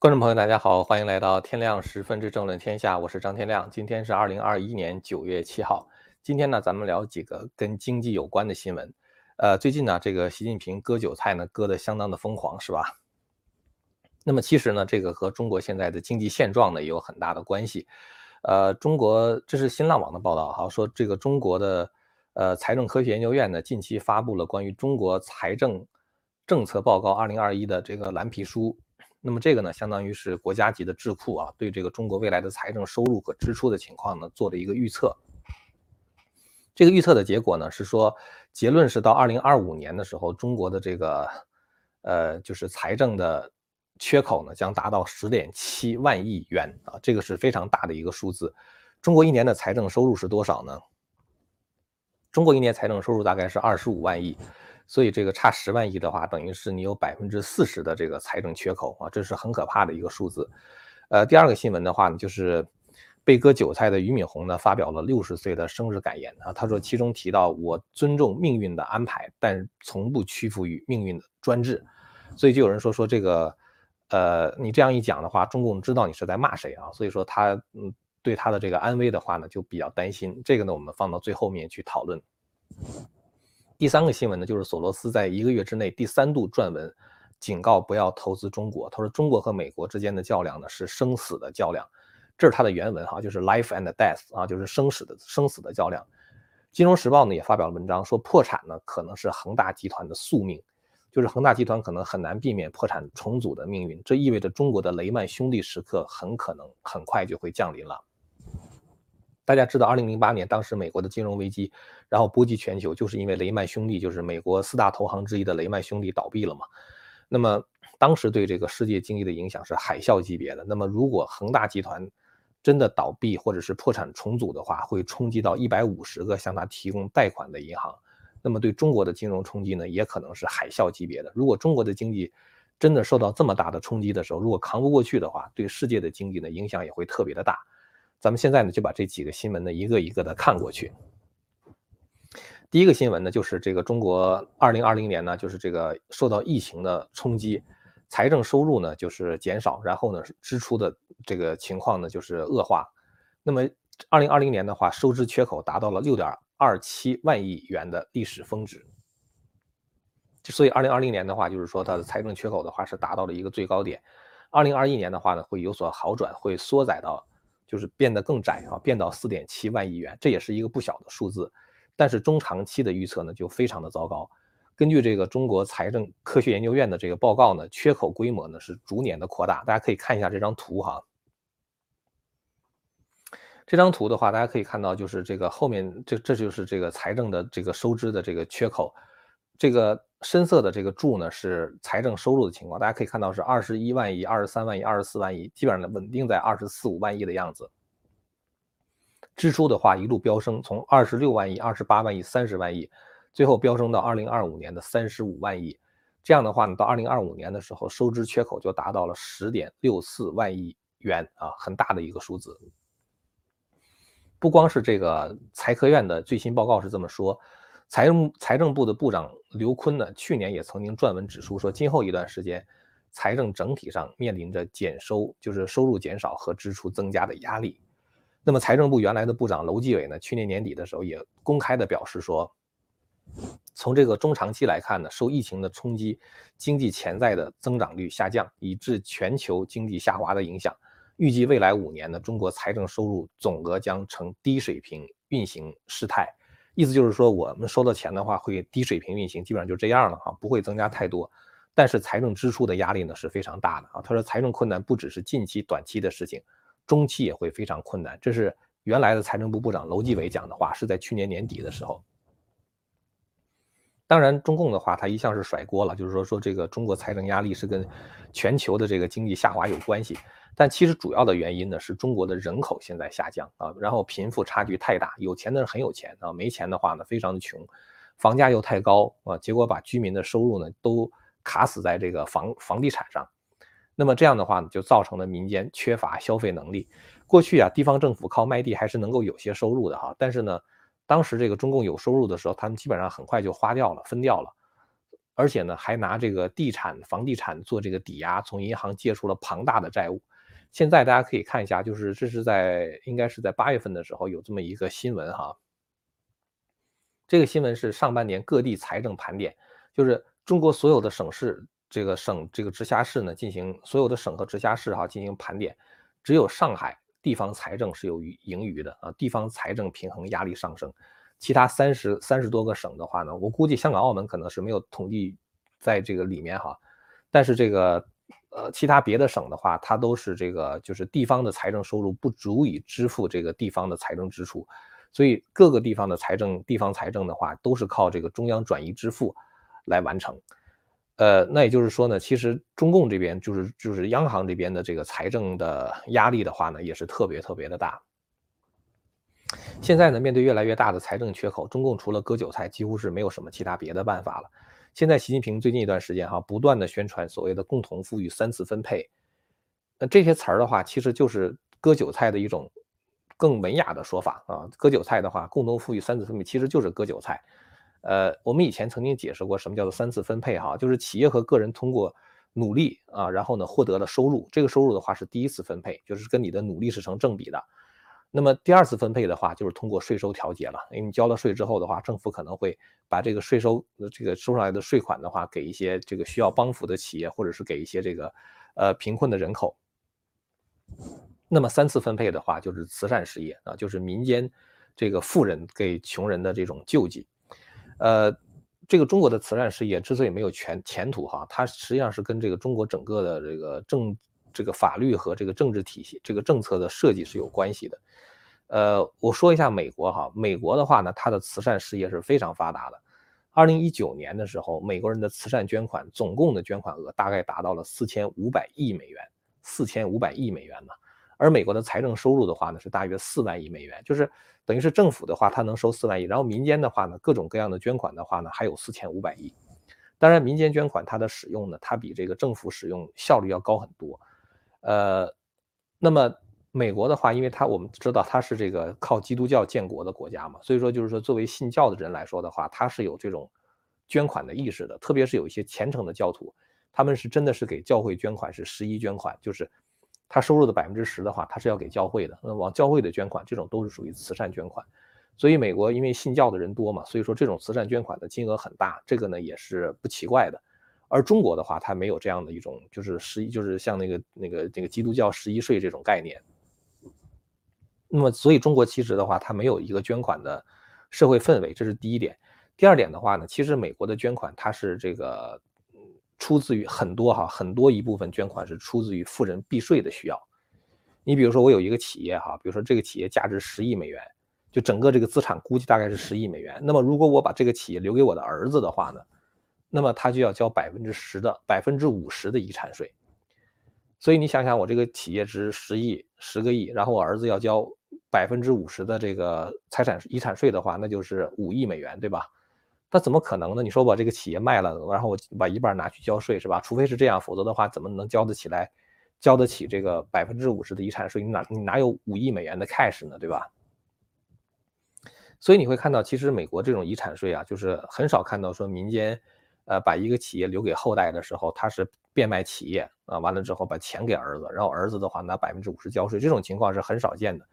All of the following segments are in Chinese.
观众朋友，大家好，欢迎来到天亮十分之政论天下，我是张天亮。今天是二零二一年九月七号。今天呢，咱们聊几个跟经济有关的新闻。呃，最近呢，这个习近平割韭菜呢，割得相当的疯狂，是吧？那么其实呢，这个和中国现在的经济现状呢，也有很大的关系。呃，中国这是新浪网的报道哈，说这个中国的呃财政科学研究院呢，近期发布了关于中国财政政策报告二零二一的这个蓝皮书。那么这个呢，相当于是国家级的智库啊，对这个中国未来的财政收入和支出的情况呢，做了一个预测。这个预测的结果呢，是说结论是到二零二五年的时候，中国的这个呃，就是财政的缺口呢，将达到十点七万亿元啊，这个是非常大的一个数字。中国一年的财政收入是多少呢？中国一年财政收入大概是二十五万亿。所以这个差十万亿的话，等于是你有百分之四十的这个财政缺口啊，这是很可怕的一个数字。呃，第二个新闻的话呢，就是被割韭菜的俞敏洪呢发表了六十岁的生日感言啊，他说其中提到我尊重命运的安排，但从不屈服于命运的专制。所以就有人说说这个，呃，你这样一讲的话，中共知道你是在骂谁啊？所以说他嗯对他的这个安危的话呢就比较担心。这个呢我们放到最后面去讨论。第三个新闻呢，就是索罗斯在一个月之内第三度撰文，警告不要投资中国。他说，中国和美国之间的较量呢是生死的较量，这是他的原文哈，就是 life and death 啊，就是生死的生死的较量。金融时报呢也发表了文章，说破产呢可能是恒大集团的宿命，就是恒大集团可能很难避免破产重组的命运。这意味着中国的雷曼兄弟时刻很可能很快就会降临了。大家知道，二零零八年当时美国的金融危机，然后波及全球，就是因为雷曼兄弟，就是美国四大投行之一的雷曼兄弟倒闭了嘛。那么当时对这个世界经济的影响是海啸级别的。那么如果恒大集团真的倒闭或者是破产重组的话，会冲击到一百五十个向他提供贷款的银行。那么对中国的金融冲击呢，也可能是海啸级别的。如果中国的经济真的受到这么大的冲击的时候，如果扛不过去的话，对世界的经济呢影响也会特别的大。咱们现在呢就把这几个新闻呢一个一个的看过去。第一个新闻呢就是这个中国二零二零年呢就是这个受到疫情的冲击，财政收入呢就是减少，然后呢支出的这个情况呢就是恶化。那么二零二零年的话，收支缺口达到了六点二七万亿元的历史峰值。所以二零二零年的话，就是说它的财政缺口的话是达到了一个最高点。二零二一年的话呢会有所好转，会缩窄到。就是变得更窄啊，变到四点七万亿元，这也是一个不小的数字。但是中长期的预测呢，就非常的糟糕。根据这个中国财政科学研究院的这个报告呢，缺口规模呢是逐年的扩大。大家可以看一下这张图哈。这张图的话，大家可以看到，就是这个后面这这就是这个财政的这个收支的这个缺口。这个深色的这个柱呢是财政收入的情况，大家可以看到是二十一万亿、二十三万亿、二十四万亿，基本上稳定在二十四五万亿的样子。支出的话一路飙升，从二十六万亿、二十八万亿、三十万亿，最后飙升到二零二五年的三十五万亿。这样的话呢，到二零二五年的时候，收支缺口就达到了十点六四万亿元啊，很大的一个数字。不光是这个财科院的最新报告是这么说。财政财政部的部长刘昆呢，去年也曾经撰文指出说，今后一段时间，财政整体上面临着减收，就是收入减少和支出增加的压力。那么，财政部原来的部长楼继伟呢，去年年底的时候也公开的表示说，从这个中长期来看呢，受疫情的冲击，经济潜在的增长率下降，以致全球经济下滑的影响，预计未来五年呢，中国财政收入总额将呈低水平运行事态。意思就是说，我们收到钱的话会低水平运行，基本上就这样了哈，不会增加太多。但是财政支出的压力呢是非常大的啊。他说，财政困难不只是近期短期的事情，中期也会非常困难。这是原来的财政部部长楼继伟讲的话，是在去年年底的时候。当然，中共的话，他一向是甩锅了，就是说说这个中国财政压力是跟全球的这个经济下滑有关系。但其实主要的原因呢，是中国的人口现在下降啊，然后贫富差距太大，有钱的人很有钱啊，没钱的话呢，非常的穷，房价又太高啊，结果把居民的收入呢都卡死在这个房房地产上，那么这样的话呢，就造成了民间缺乏消费能力。过去啊，地方政府靠卖地还是能够有些收入的哈，但是呢，当时这个中共有收入的时候，他们基本上很快就花掉了，分掉了。而且呢还拿这个地产、房地产做这个抵押，从银行借出了庞大的债务。现在大家可以看一下，就是这是在应该是在八月份的时候有这么一个新闻哈。这个新闻是上半年各地财政盘点，就是中国所有的省市这个省这个直辖市呢进行所有的省和直辖市哈进行盘点，只有上海地方财政是有盈余的啊，地方财政平衡压力上升。其他三十三十多个省的话呢，我估计香港、澳门可能是没有统计在这个里面哈，但是这个呃其他别的省的话，它都是这个就是地方的财政收入不足以支付这个地方的财政支出，所以各个地方的财政地方财政的话都是靠这个中央转移支付来完成，呃，那也就是说呢，其实中共这边就是就是央行这边的这个财政的压力的话呢，也是特别特别的大。现在呢，面对越来越大的财政缺口，中共除了割韭菜，几乎是没有什么其他别的办法了。现在习近平最近一段时间哈，不断的宣传所谓的共同富裕、三次分配，那这些词儿的话，其实就是割韭菜的一种更文雅的说法啊。割韭菜的话，共同富裕、三次分配其实就是割韭菜。呃，我们以前曾经解释过什么叫做三次分配哈，就是企业和个人通过努力啊，然后呢获得了收入，这个收入的话是第一次分配，就是跟你的努力是成正比的。那么第二次分配的话，就是通过税收调节了。因为你交了税之后的话，政府可能会把这个税收这个收上来的税款的话，给一些这个需要帮扶的企业，或者是给一些这个呃贫困的人口。那么三次分配的话，就是慈善事业啊，就是民间这个富人给穷人的这种救济。呃，这个中国的慈善事业之所以没有前前途哈，它实际上是跟这个中国整个的这个政这个法律和这个政治体系这个政策的设计是有关系的。呃，我说一下美国哈，美国的话呢，它的慈善事业是非常发达的。二零一九年的时候，美国人的慈善捐款总共的捐款额大概达到了四千五百亿美元，四千五百亿美元呢。而美国的财政收入的话呢，是大约四万亿美元，就是等于是政府的话，它能收四万亿，然后民间的话呢，各种各样的捐款的话呢，还有四千五百亿。当然，民间捐款它的使用呢，它比这个政府使用效率要高很多。呃，那么。美国的话，因为它我们知道它是这个靠基督教建国的国家嘛，所以说就是说作为信教的人来说的话，它是有这种捐款的意识的，特别是有一些虔诚的教徒，他们是真的是给教会捐款，是十一捐款，就是他收入的百分之十的话，他是要给教会的，那往教会的捐款，这种都是属于慈善捐款。所以美国因为信教的人多嘛，所以说这种慈善捐款的金额很大，这个呢也是不奇怪的。而中国的话，它没有这样的一种就是十一，就是像那个那个那个基督教十一税这种概念。那么，所以中国其实的话，它没有一个捐款的社会氛围，这是第一点。第二点的话呢，其实美国的捐款它是这个出自于很多哈，很多一部分捐款是出自于富人避税的需要。你比如说，我有一个企业哈，比如说这个企业价值十亿美元，就整个这个资产估计大概是十亿美元。那么如果我把这个企业留给我的儿子的话呢，那么他就要交百分之十的百分之五十的遗产税。所以你想想，我这个企业值十亿，十个亿，然后我儿子要交。百分之五十的这个财产遗产税的话，那就是五亿美元，对吧？那怎么可能呢？你说我把这个企业卖了，然后我把一半拿去交税，是吧？除非是这样，否则的话，怎么能交得起来，交得起这个百分之五十的遗产税？你哪你哪有五亿美元的 cash 呢，对吧？所以你会看到，其实美国这种遗产税啊，就是很少看到说民间，呃，把一个企业留给后代的时候，他是变卖企业啊，完了之后把钱给儿子，然后儿子的话拿百分之五十交税，这种情况是很少见的。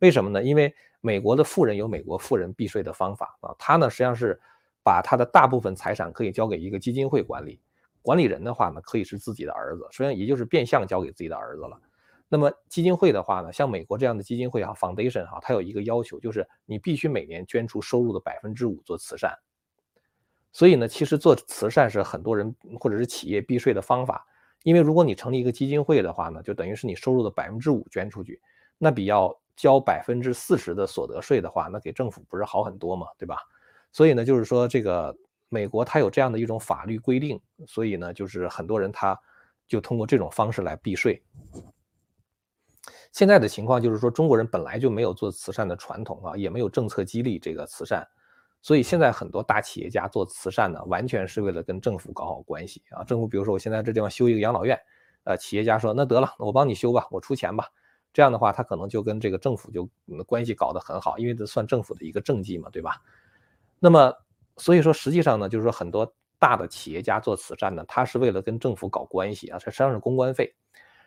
为什么呢？因为美国的富人有美国富人避税的方法啊，他呢实际上是把他的大部分财产可以交给一个基金会管理，管理人的话呢可以是自己的儿子，实际上也就是变相交给自己的儿子了。那么基金会的话呢，像美国这样的基金会啊，foundation 哈，它有一个要求，就是你必须每年捐出收入的百分之五做慈善。所以呢，其实做慈善是很多人或者是企业避税的方法，因为如果你成立一个基金会的话呢，就等于是你收入的百分之五捐出去，那比要。交百分之四十的所得税的话，那给政府不是好很多嘛，对吧？所以呢，就是说这个美国它有这样的一种法律规定，所以呢，就是很多人他就通过这种方式来避税。现在的情况就是说，中国人本来就没有做慈善的传统啊，也没有政策激励这个慈善，所以现在很多大企业家做慈善呢，完全是为了跟政府搞好关系啊。政府比如说我现在这地方修一个养老院，呃，企业家说那得了，我帮你修吧，我出钱吧。这样的话，他可能就跟这个政府就关系搞得很好，因为这算政府的一个政绩嘛，对吧？那么，所以说实际上呢，就是说很多大的企业家做慈善呢，他是为了跟政府搞关系啊，这实际上是公关费。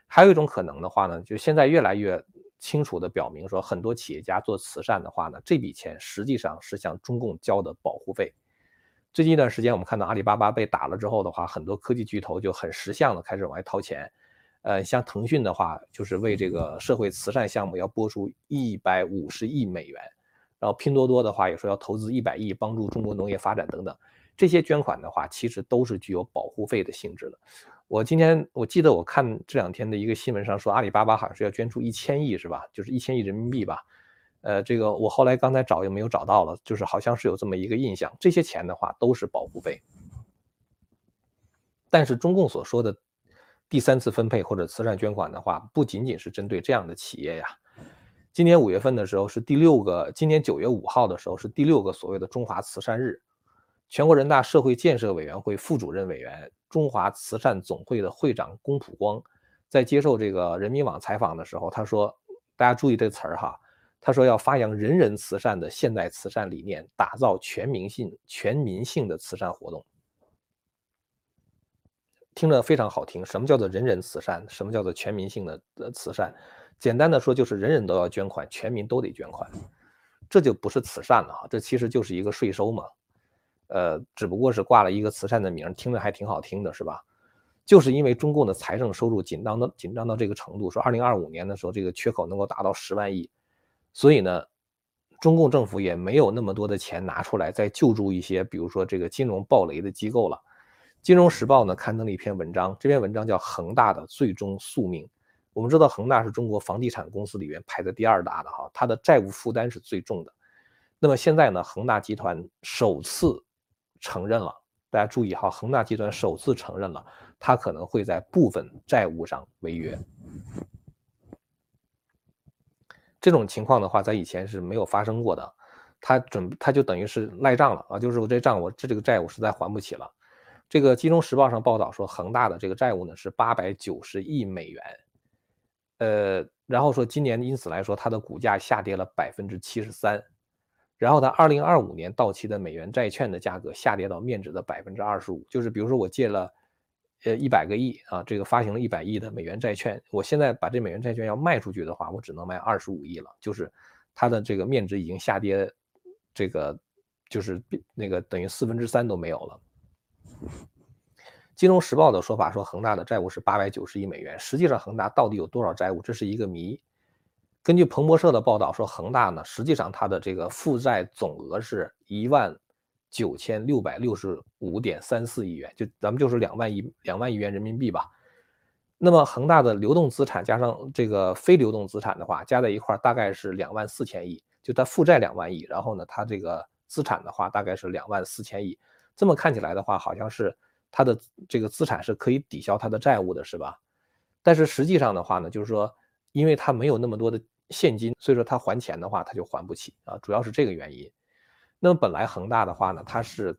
还有一种可能的话呢，就现在越来越清楚的表明说，很多企业家做慈善的话呢，这笔钱实际上是向中共交的保护费。最近一段时间，我们看到阿里巴巴被打了之后的话，很多科技巨头就很识相的开始往外掏钱。呃，像腾讯的话，就是为这个社会慈善项目要拨出一百五十亿美元。然后拼多多的话也说要投资一百亿帮助中国农业发展等等，这些捐款的话其实都是具有保护费的性质的。我今天我记得我看这两天的一个新闻上说阿里巴巴好像是要捐出一千亿是吧？就是一千亿人民币吧。呃，这个我后来刚才找又没有找到了，就是好像是有这么一个印象。这些钱的话都是保护费。但是中共所说的第三次分配或者慈善捐款的话，不仅仅是针对这样的企业呀。今年五月份的时候是第六个，今年九月五号的时候是第六个所谓的中华慈善日。全国人大社会建设委员会副主任委员、中华慈善总会的会长龚普光在接受这个人民网采访的时候，他说：“大家注意这词儿哈，他说要发扬人人慈善的现代慈善理念，打造全民性、全民性的慈善活动。”听着非常好听。什么叫做人人慈善？什么叫做全民性的呃慈善？简单的说，就是人人都要捐款，全民都得捐款，这就不是慈善了哈，这其实就是一个税收嘛，呃，只不过是挂了一个慈善的名，听着还挺好听的，是吧？就是因为中共的财政收入紧张到紧张到这个程度，说二零二五年的时候这个缺口能够达到十万亿，所以呢，中共政府也没有那么多的钱拿出来再救助一些，比如说这个金融暴雷的机构了。金融时报呢刊登了一篇文章，这篇文章叫《恒大的最终宿命》。我们知道恒大是中国房地产公司里面排在第二大的哈，它的债务负担是最重的。那么现在呢，恒大集团首次承认了，大家注意哈，恒大集团首次承认了，它可能会在部分债务上违约。这种情况的话，在以前是没有发生过的。他准他就等于是赖账了啊，就是我这账我这这个债务实在还不起了。这个金融时报上报道说，恒大的这个债务呢是八百九十亿美元。呃，然后说今年因此来说，它的股价下跌了百分之七十三，然后它二零二五年到期的美元债券的价格下跌到面值的百分之二十五。就是比如说我借了呃一百个亿啊，这个发行了一百亿的美元债券，我现在把这美元债券要卖出去的话，我只能卖二十五亿了，就是它的这个面值已经下跌，这个就是那个等于四分之三都没有了。金融时报的说法说，恒大的债务是八百九十亿美元。实际上，恒大到底有多少债务，这是一个谜。根据彭博社的报道说，恒大呢，实际上它的这个负债总额是一万九千六百六十五点三四亿元，就咱们就是两万亿两万亿元人民币吧。那么，恒大的流动资产加上这个非流动资产的话，加在一块大概是两万四千亿。就它负债两万亿，然后呢，它这个资产的话大概是两万四千亿。这么看起来的话，好像是。他的这个资产是可以抵消他的债务的，是吧？但是实际上的话呢，就是说，因为他没有那么多的现金，所以说他还钱的话，他就还不起啊，主要是这个原因。那么本来恒大的话呢，它是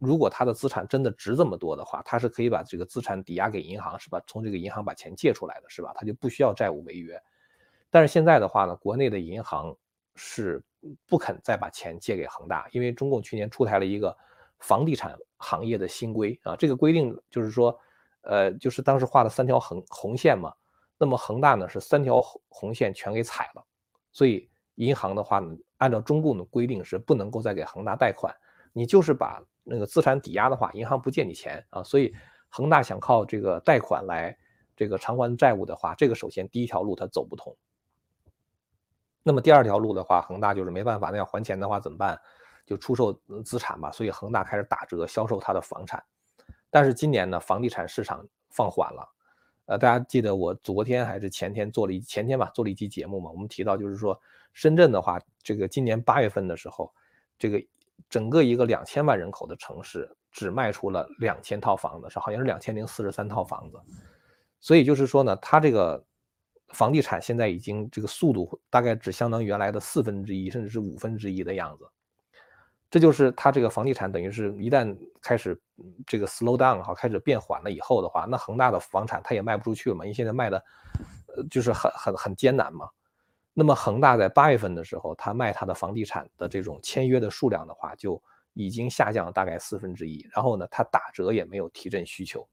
如果它的资产真的值这么多的话，它是可以把这个资产抵押给银行，是吧？从这个银行把钱借出来的，是吧？它就不需要债务违约。但是现在的话呢，国内的银行是不肯再把钱借给恒大，因为中共去年出台了一个。房地产行业的新规啊，这个规定就是说，呃，就是当时画的三条横红线嘛。那么恒大呢是三条红线全给踩了，所以银行的话呢，按照中共的规定是不能够再给恒大贷款。你就是把那个资产抵押的话，银行不借你钱啊。所以恒大想靠这个贷款来这个偿还债务的话，这个首先第一条路它走不通。那么第二条路的话，恒大就是没办法，那要还钱的话怎么办？就出售资产吧，所以恒大开始打折销售它的房产。但是今年呢，房地产市场放缓了。呃，大家记得我昨天还是前天做了一前天吧，做了一期节目嘛，我们提到就是说，深圳的话，这个今年八月份的时候，这个整个一个两千万人口的城市只卖出了两千套房子，是好像是两千零四十三套房子。所以就是说呢，它这个房地产现在已经这个速度大概只相当于原来的四分之一，甚至是五分之一的样子。这就是它这个房地产，等于是一旦开始这个 slow down 哈，开始变缓了以后的话，那恒大的房产它也卖不出去了嘛，因为现在卖的，就是很很很艰难嘛。那么恒大在八月份的时候，它卖它的房地产的这种签约的数量的话，就已经下降了大概四分之一，然后呢，它打折也没有提振需求，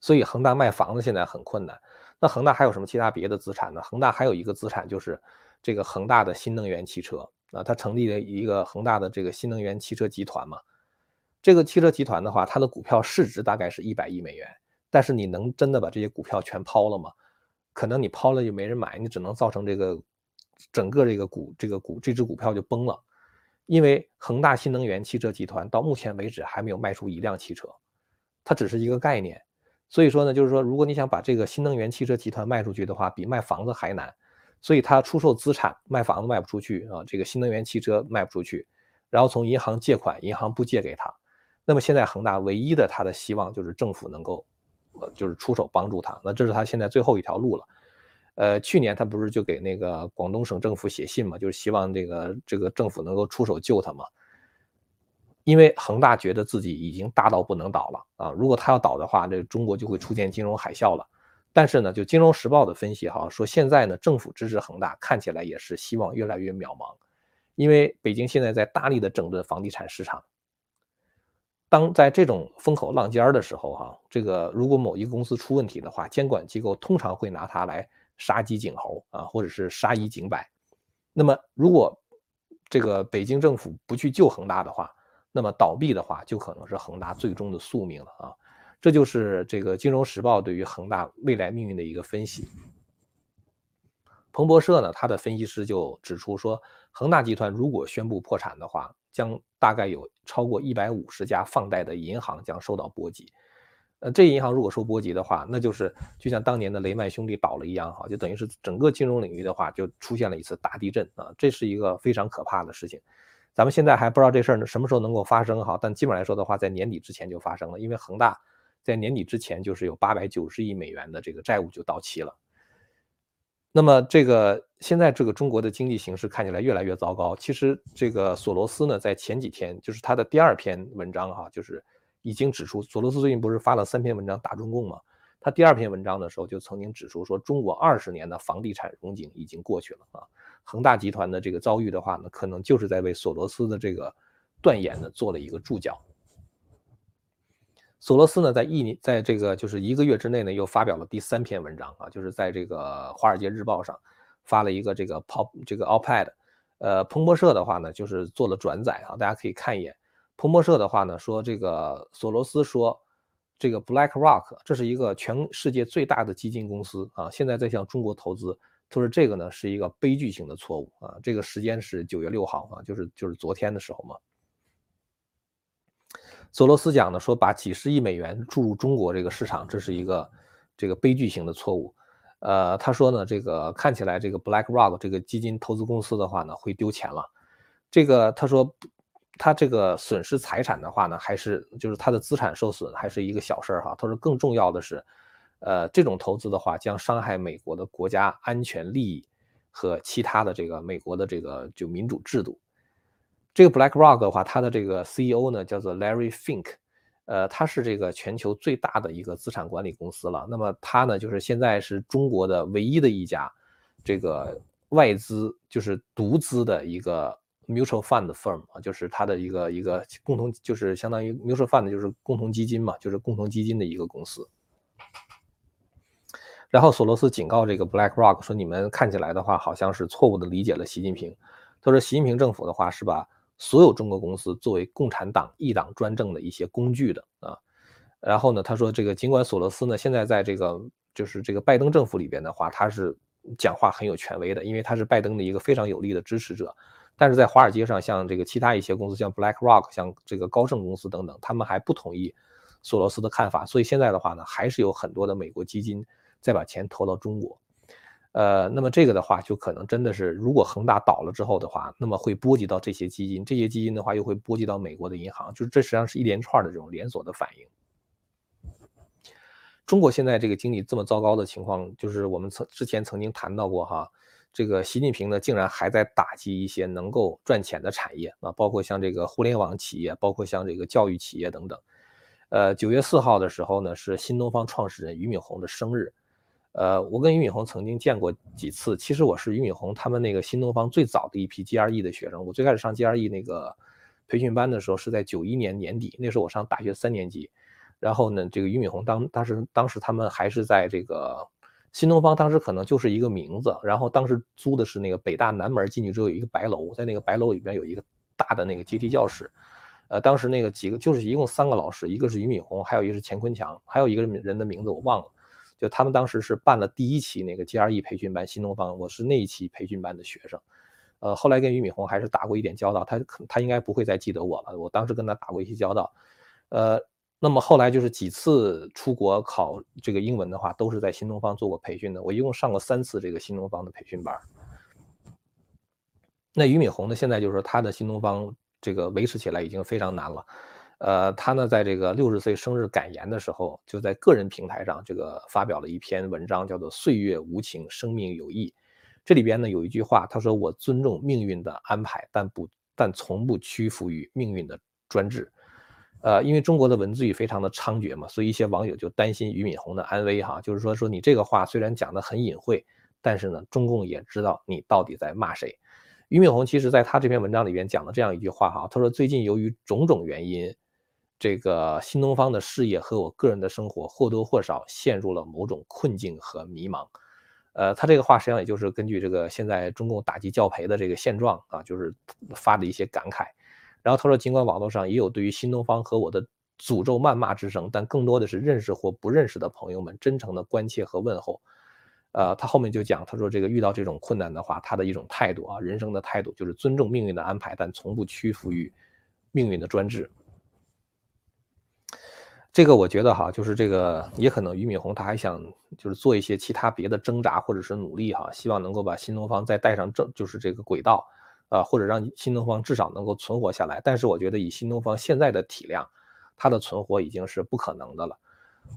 所以恒大卖房子现在很困难。那恒大还有什么其他别的资产呢？恒大还有一个资产就是这个恒大的新能源汽车啊，它成立了一个恒大的这个新能源汽车集团嘛。这个汽车集团的话，它的股票市值大概是一百亿美元，但是你能真的把这些股票全抛了吗？可能你抛了就没人买，你只能造成这个整个这个股这个股这只股票就崩了。因为恒大新能源汽车集团到目前为止还没有卖出一辆汽车，它只是一个概念。所以说呢，就是说，如果你想把这个新能源汽车集团卖出去的话，比卖房子还难。所以他出售资产，卖房子卖不出去啊，这个新能源汽车卖不出去，然后从银行借款，银行不借给他。那么现在恒大唯一的他的希望就是政府能够，呃，就是出手帮助他。那这是他现在最后一条路了。呃，去年他不是就给那个广东省政府写信嘛，就是希望这个这个政府能够出手救他嘛。因为恒大觉得自己已经大到不能倒了啊，如果他要倒的话，这中国就会出现金融海啸了。但是呢，就《金融时报》的分析哈，说现在呢，政府支持恒大看起来也是希望越来越渺茫，因为北京现在在大力的整顿房地产市场。当在这种风口浪尖儿的时候哈，这个如果某一个公司出问题的话，监管机构通常会拿它来。杀鸡儆猴啊，或者是杀一儆百。那么，如果这个北京政府不去救恒大的话，那么倒闭的话就可能是恒大最终的宿命了啊！这就是这个《金融时报》对于恒大未来命运的一个分析。彭博社呢，他的分析师就指出说，恒大集团如果宣布破产的话，将大概有超过一百五十家放贷的银行将受到波及。呃，这银行如果受波及的话，那就是就像当年的雷曼兄弟倒了一样，哈，就等于是整个金融领域的话就出现了一次大地震啊，这是一个非常可怕的事情。咱们现在还不知道这事儿什么时候能够发生，哈，但基本来说的话，在年底之前就发生了，因为恒大在年底之前就是有八百九十亿美元的这个债务就到期了。那么这个现在这个中国的经济形势看起来越来越糟糕。其实这个索罗斯呢，在前几天就是他的第二篇文章，哈，就是。已经指出，索罗斯最近不是发了三篇文章打中共吗？他第二篇文章的时候就曾经指出说，中国二十年的房地产荣景已经过去了啊。恒大集团的这个遭遇的话呢，可能就是在为索罗斯的这个断言呢做了一个注脚。索罗斯呢，在一年，在这个就是一个月之内呢，又发表了第三篇文章啊，就是在这个《华尔街日报》上发了一个这个 pop 这个 op-ed，呃，彭博社的话呢，就是做了转载啊，大家可以看一眼。彭博社的话呢，说这个索罗斯说，这个 BlackRock 这是一个全世界最大的基金公司啊，现在在向中国投资。他说这个呢是一个悲剧性的错误啊。这个时间是九月六号啊，就是就是昨天的时候嘛。索罗斯讲呢说，把几十亿美元注入中国这个市场，这是一个这个悲剧性的错误。呃，他说呢，这个看起来这个 BlackRock 这个基金投资公司的话呢会丢钱了。这个他说。他这个损失财产的话呢，还是就是他的资产受损，还是一个小事儿哈。他说更重要的是，呃，这种投资的话将伤害美国的国家安全利益和其他的这个美国的这个就民主制度。这个 BlackRock 的话，它的这个 CEO 呢叫做 Larry Fink，呃，他是这个全球最大的一个资产管理公司了。那么他呢，就是现在是中国的唯一的一家这个外资就是独资的一个。mutual fund firm 啊，就是它的一个一个共同，就是相当于 mutual fund 就是共同基金嘛，就是共同基金的一个公司。然后索罗斯警告这个 BlackRock 说：“你们看起来的话，好像是错误的理解了习近平。”他说：“习近平政府的话是把所有中国公司作为共产党一党专政的一些工具的啊。”然后呢，他说：“这个尽管索罗斯呢现在在这个就是这个拜登政府里边的话，他是讲话很有权威的，因为他是拜登的一个非常有力的支持者。”但是在华尔街上，像这个其他一些公司，像 BlackRock，像这个高盛公司等等，他们还不同意索罗斯的看法。所以现在的话呢，还是有很多的美国基金在把钱投到中国。呃，那么这个的话，就可能真的是，如果恒大倒了之后的话，那么会波及到这些基金，这些基金的话又会波及到美国的银行，就是这实际上是一连串的这种连锁的反应。中国现在这个经济这么糟糕的情况，就是我们曾之前曾经谈到过哈。这个习近平呢，竟然还在打击一些能够赚钱的产业啊，包括像这个互联网企业，包括像这个教育企业等等。呃，九月四号的时候呢，是新东方创始人俞敏洪的生日。呃，我跟俞敏洪曾经见过几次，其实我是俞敏洪他们那个新东方最早的一批 GRE 的学生。我最开始上 GRE 那个培训班的时候是在九一年年底，那时候我上大学三年级。然后呢，这个俞敏洪当当时当时他们还是在这个新东方，当时可能就是一个名字。然后当时租的是那个北大南门进去之后有一个白楼，在那个白楼里边有一个大的那个阶梯教室。呃，当时那个几个就是一共三个老师，一个是俞敏洪，还有一个是钱坤强，还有一个人的名字我忘了。就他们当时是办了第一期那个 GRE 培训班，新东方，我是那一期培训班的学生。呃，后来跟俞敏洪还是打过一点交道，他可他应该不会再记得我了。我当时跟他打过一些交道。呃。那么后来就是几次出国考这个英文的话，都是在新东方做过培训的。我一共上过三次这个新东方的培训班。那俞敏洪呢，现在就是说他的新东方这个维持起来已经非常难了。呃，他呢在这个六十岁生日感言的时候，就在个人平台上这个发表了一篇文章，叫做《岁月无情，生命有意》。这里边呢有一句话，他说：“我尊重命运的安排，但不但从不屈服于命运的专制。”呃，因为中国的文字狱非常的猖獗嘛，所以一些网友就担心俞敏洪的安危哈，就是说说你这个话虽然讲的很隐晦，但是呢，中共也知道你到底在骂谁。俞敏洪其实在他这篇文章里边讲了这样一句话哈，他说最近由于种种原因，这个新东方的事业和我个人的生活或多或少陷入了某种困境和迷茫。呃，他这个话实际上也就是根据这个现在中共打击教培的这个现状啊，就是发的一些感慨。然后他说，尽管网络上也有对于新东方和我的诅咒谩骂之声，但更多的是认识或不认识的朋友们真诚的关切和问候。呃，他后面就讲，他说这个遇到这种困难的话，他的一种态度啊，人生的态度就是尊重命运的安排，但从不屈服于命运的专制。这个我觉得哈，就是这个也可能俞敏洪他还想就是做一些其他别的挣扎或者是努力哈，希望能够把新东方再带上正就是这个轨道。啊，或者让新东方至少能够存活下来，但是我觉得以新东方现在的体量，它的存活已经是不可能的了。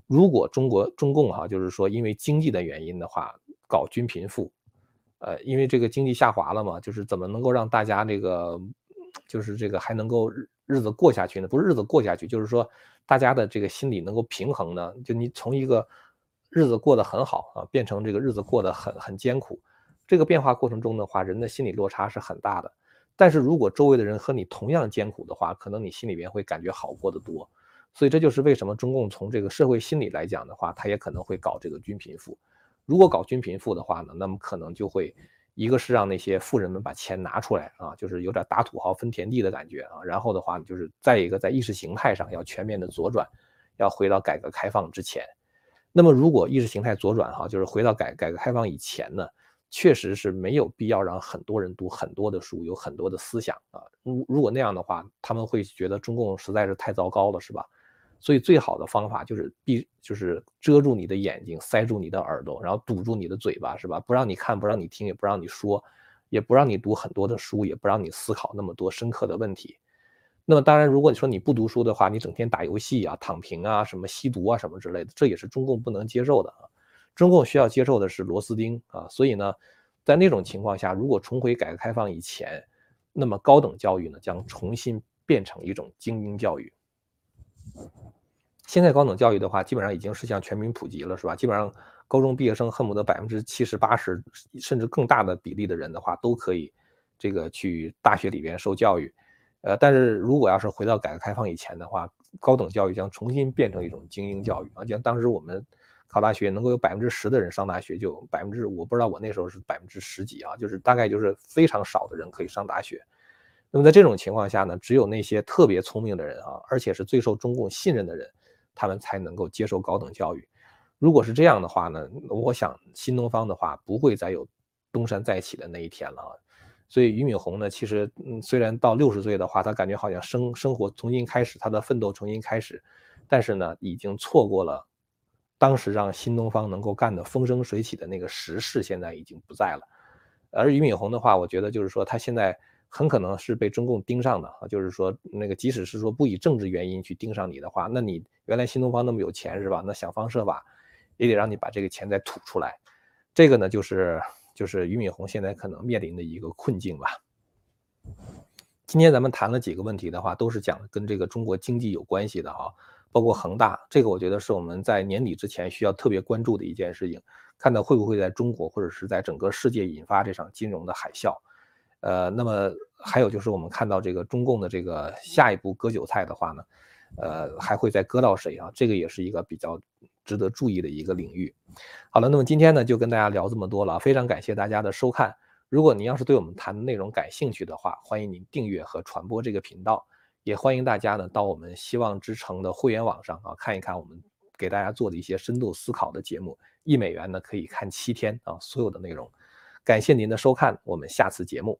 如果中国中共哈，就是说因为经济的原因的话，搞均贫富，呃，因为这个经济下滑了嘛，就是怎么能够让大家这个，就是这个还能够日子过下去呢？不是日子过下去，就是说大家的这个心理能够平衡呢？就你从一个日子过得很好啊，变成这个日子过得很很艰苦。这个变化过程中的话，人的心理落差是很大的。但是如果周围的人和你同样艰苦的话，可能你心里边会感觉好过得多。所以这就是为什么中共从这个社会心理来讲的话，他也可能会搞这个均贫富。如果搞均贫富的话呢，那么可能就会一个是让那些富人们把钱拿出来啊，就是有点打土豪分田地的感觉啊。然后的话，就是再一个在意识形态上要全面的左转，要回到改革开放之前。那么如果意识形态左转哈，就是回到改改革开放以前呢？确实是没有必要让很多人读很多的书，有很多的思想啊。如如果那样的话，他们会觉得中共实在是太糟糕了，是吧？所以最好的方法就是闭，就是遮住你的眼睛，塞住你的耳朵，然后堵住你的嘴巴，是吧？不让你看，不让你听，也不让你说，也不让你读很多的书，也不让你思考那么多深刻的问题。那么当然，如果你说你不读书的话，你整天打游戏啊、躺平啊、什么吸毒啊什么之类的，这也是中共不能接受的啊。中共需要接受的是螺丝钉啊，所以呢，在那种情况下，如果重回改革开放以前，那么高等教育呢将重新变成一种精英教育。现在高等教育的话，基本上已经是向全民普及了，是吧？基本上高中毕业生恨不得百分之七十八十甚至更大的比例的人的话，都可以这个去大学里边受教育。呃，但是如果要是回到改革开放以前的话，高等教育将重新变成一种精英教育啊，像当时我们。考大学能够有百分之十的人上大学，就百分之我不知道我那时候是百分之十几啊，就是大概就是非常少的人可以上大学。那么在这种情况下呢，只有那些特别聪明的人啊，而且是最受中共信任的人，他们才能够接受高等教育。如果是这样的话呢，我想新东方的话不会再有东山再起的那一天了啊。所以俞敏洪呢，其实嗯，虽然到六十岁的话，他感觉好像生生活重新开始，他的奋斗重新开始，但是呢，已经错过了。当时让新东方能够干得风生水起的那个时势，现在已经不在了。而俞敏洪的话，我觉得就是说，他现在很可能是被中共盯上的啊。就是说，那个即使是说不以政治原因去盯上你的话，那你原来新东方那么有钱是吧？那想方设法也得让你把这个钱再吐出来。这个呢，就是就是俞敏洪现在可能面临的一个困境吧。今天咱们谈了几个问题的话，都是讲跟这个中国经济有关系的啊。包括恒大，这个我觉得是我们在年底之前需要特别关注的一件事情，看到会不会在中国或者是在整个世界引发这场金融的海啸。呃，那么还有就是我们看到这个中共的这个下一步割韭菜的话呢，呃，还会再割到谁啊？这个也是一个比较值得注意的一个领域。好了，那么今天呢就跟大家聊这么多了，非常感谢大家的收看。如果您要是对我们谈的内容感兴趣的话，欢迎您订阅和传播这个频道，也欢迎大家呢到我们希望之城的会员网上啊看一看我们给大家做的一些深度思考的节目，一美元呢可以看七天啊所有的内容。感谢您的收看，我们下次节目